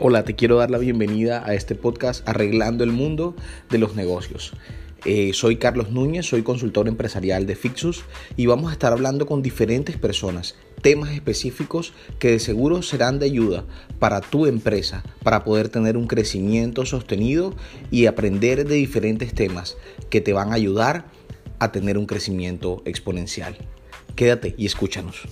Hola, te quiero dar la bienvenida a este podcast Arreglando el Mundo de los Negocios. Eh, soy Carlos Núñez, soy consultor empresarial de Fixus y vamos a estar hablando con diferentes personas, temas específicos que de seguro serán de ayuda para tu empresa, para poder tener un crecimiento sostenido y aprender de diferentes temas que te van a ayudar a tener un crecimiento exponencial. Quédate y escúchanos.